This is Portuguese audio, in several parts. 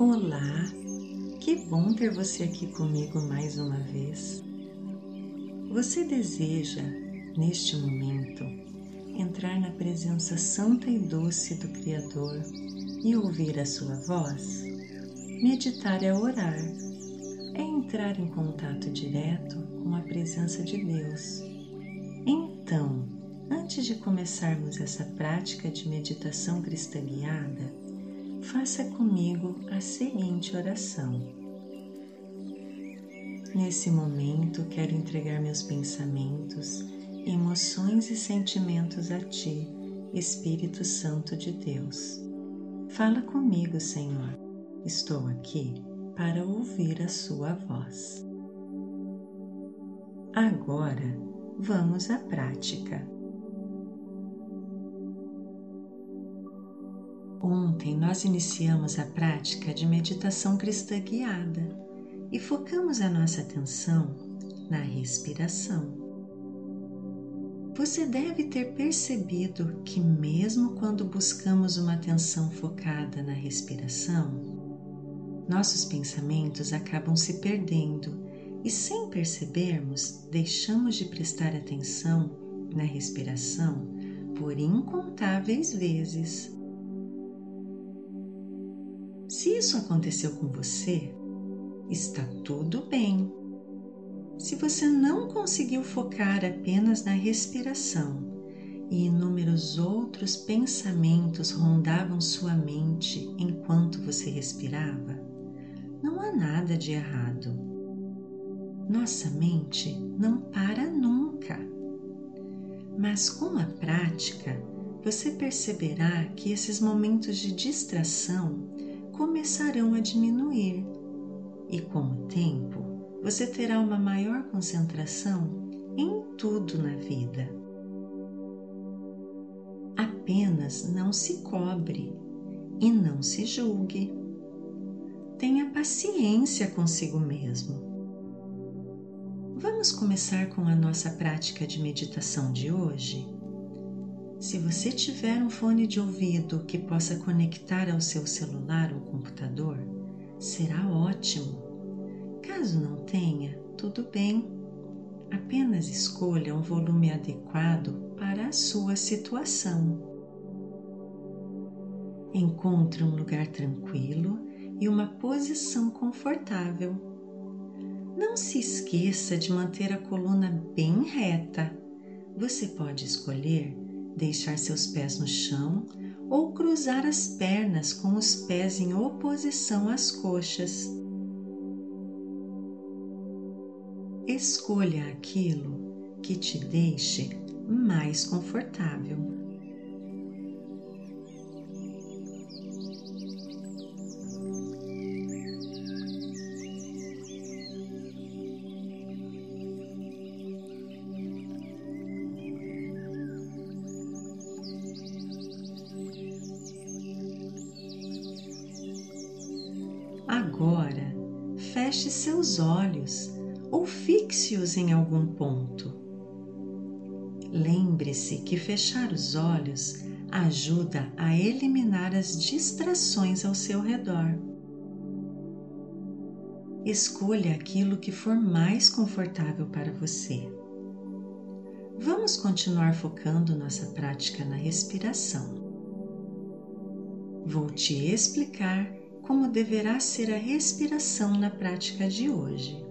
Olá, que bom ter você aqui comigo mais uma vez. Você deseja, neste momento, entrar na presença santa e doce do Criador e ouvir a sua voz? Meditar é orar, é entrar em contato direto com a presença de Deus. Então, antes de começarmos essa prática de meditação cristã guiada, faça comigo a seguinte oração. Nesse momento, quero entregar meus pensamentos, emoções e sentimentos a Ti, Espírito Santo de Deus. Fala comigo, Senhor. Estou aqui para ouvir a Sua voz. Agora, vamos à prática. Ontem nós iniciamos a prática de meditação cristã guiada e focamos a nossa atenção na respiração. Você deve ter percebido que, mesmo quando buscamos uma atenção focada na respiração, nossos pensamentos acabam se perdendo e, sem percebermos, deixamos de prestar atenção na respiração por incontáveis vezes. Se isso aconteceu com você, está tudo bem. Se você não conseguiu focar apenas na respiração e inúmeros outros pensamentos rondavam sua mente enquanto você respirava, não há nada de errado. Nossa mente não para nunca. Mas com a prática, você perceberá que esses momentos de distração começarão a diminuir e, com o tempo, você terá uma maior concentração em tudo na vida. Apenas não se cobre e não se julgue. Tenha paciência consigo mesmo. Vamos começar com a nossa prática de meditação de hoje? Se você tiver um fone de ouvido que possa conectar ao seu celular ou computador, será ótimo. Caso não tenha, tudo bem. Apenas escolha um volume adequado para a sua situação. Encontre um lugar tranquilo e uma posição confortável. Não se esqueça de manter a coluna bem reta. Você pode escolher deixar seus pés no chão ou cruzar as pernas com os pés em oposição às coxas. Escolha aquilo que te deixe mais confortável. Agora, feche seus olhos ou fixe-os em algum ponto. Lembre-se que fechar os olhos ajuda a eliminar as distrações ao seu redor. Escolha aquilo que for mais confortável para você. Vamos continuar focando nossa prática na respiração. Vou te explicar como deverá ser a respiração na prática de hoje.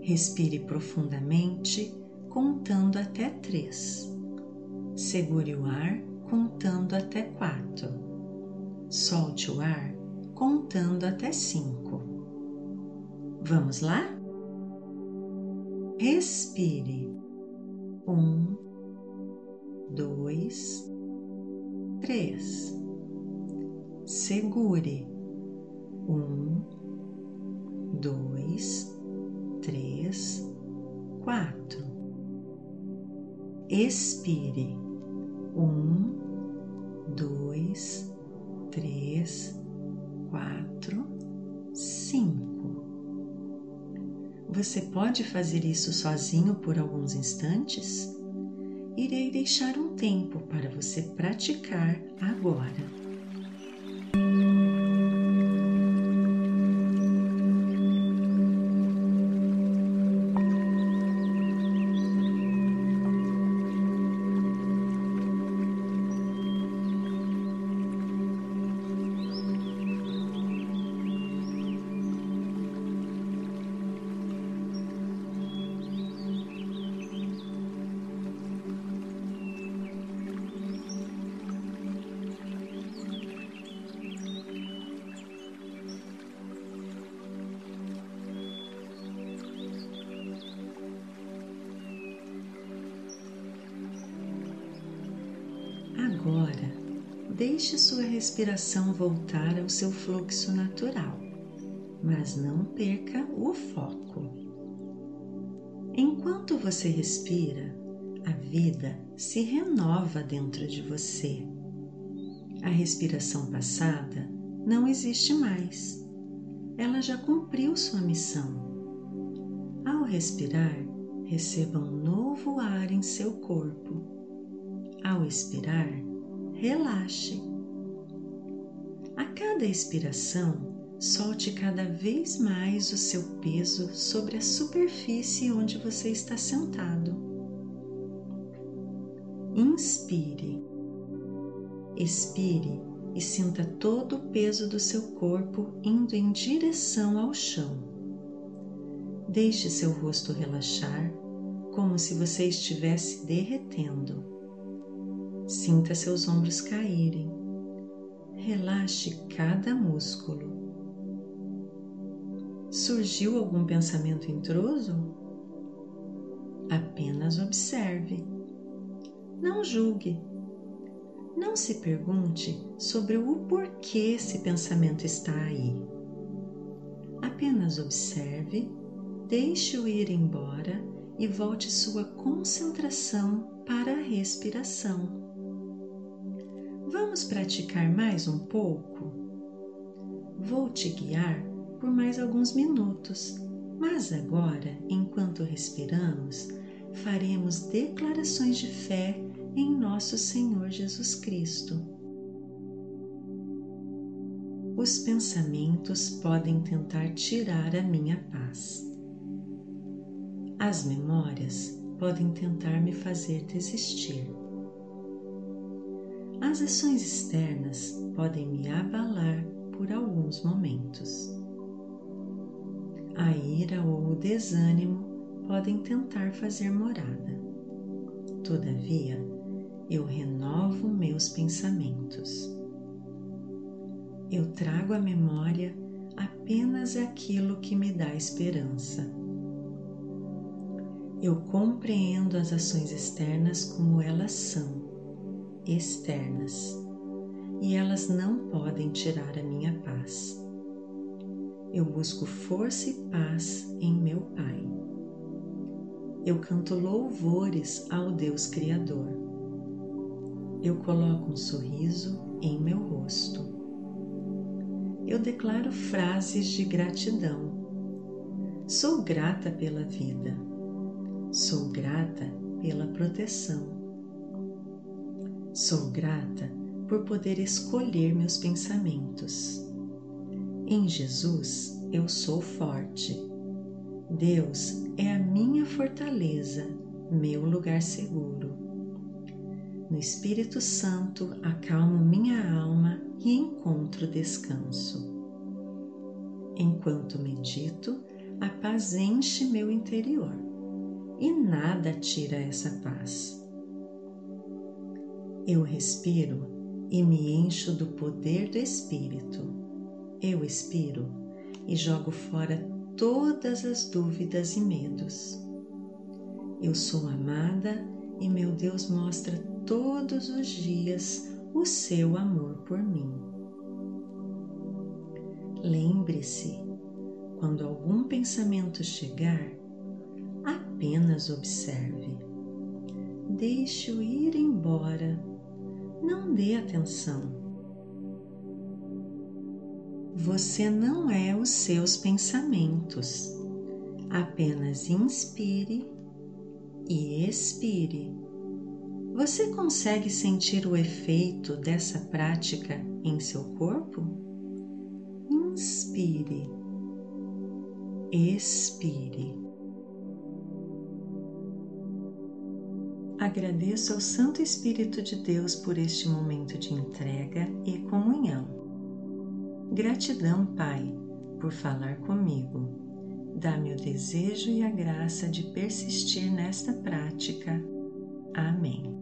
Respire profundamente, contando até três. Segure o ar, contando até quatro. Solte o ar, contando até cinco. Vamos lá? Respire. Um, dois, três. Segure um, dois, três, quatro. Expire. Um, dois, três, quatro, cinco. Você pode fazer isso sozinho por alguns instantes? Irei deixar um tempo para você praticar agora. Deixe sua respiração voltar ao seu fluxo natural, mas não perca o foco. Enquanto você respira, a vida se renova dentro de você. A respiração passada não existe mais. Ela já cumpriu sua missão. Ao respirar, receba um novo ar em seu corpo. Ao expirar, relaxe. A cada expiração, solte cada vez mais o seu peso sobre a superfície onde você está sentado. Inspire. Expire e sinta todo o peso do seu corpo indo em direção ao chão. Deixe seu rosto relaxar, como se você estivesse derretendo. Sinta seus ombros caírem. Relaxe cada músculo. Surgiu algum pensamento intruso? Apenas observe. Não julgue. Não se pergunte sobre o porquê esse pensamento está aí. Apenas observe, deixe-o ir embora e volte sua concentração para a respiração. Vamos praticar mais um pouco? Vou te guiar por mais alguns minutos, mas agora, enquanto respiramos, faremos declarações de fé em nosso Senhor Jesus Cristo. Os pensamentos podem tentar tirar a minha paz. As memórias podem tentar me fazer desistir. As ações externas podem me abalar por alguns momentos. A ira ou o desânimo podem tentar fazer morada. Todavia, eu renovo meus pensamentos. Eu trago à memória apenas aquilo que me dá esperança. Eu compreendo as ações externas como elas são externas e elas não podem tirar a minha paz. Eu busco força e paz em meu Pai. Eu canto louvores ao Deus Criador. Eu coloco um sorriso em meu rosto. Eu declaro frases de gratidão. Sou grata pela vida. Sou grata pela proteção Sou grata por poder escolher meus pensamentos. Em Jesus eu sou forte. Deus é a minha fortaleza, meu lugar seguro. No Espírito Santo acalmo minha alma e encontro descanso. Enquanto medito, a paz enche meu interior e nada tira essa paz. Eu respiro e me encho do poder do Espírito. Eu expiro e jogo fora todas as dúvidas e medos. Eu sou amada e meu Deus mostra todos os dias o seu amor por mim. Lembre-se, quando algum pensamento chegar, apenas observe. Deixe-o ir embora não dê atenção. Você não é os seus pensamentos. Apenas inspire e expire. Você consegue sentir o efeito dessa prática em seu corpo? Inspire, expire. Agradeço ao Santo Espírito de Deus por este momento de entrega e comunhão. Gratidão, Pai, por falar comigo. Dá-me o desejo e a graça de persistir nesta prática. Amém.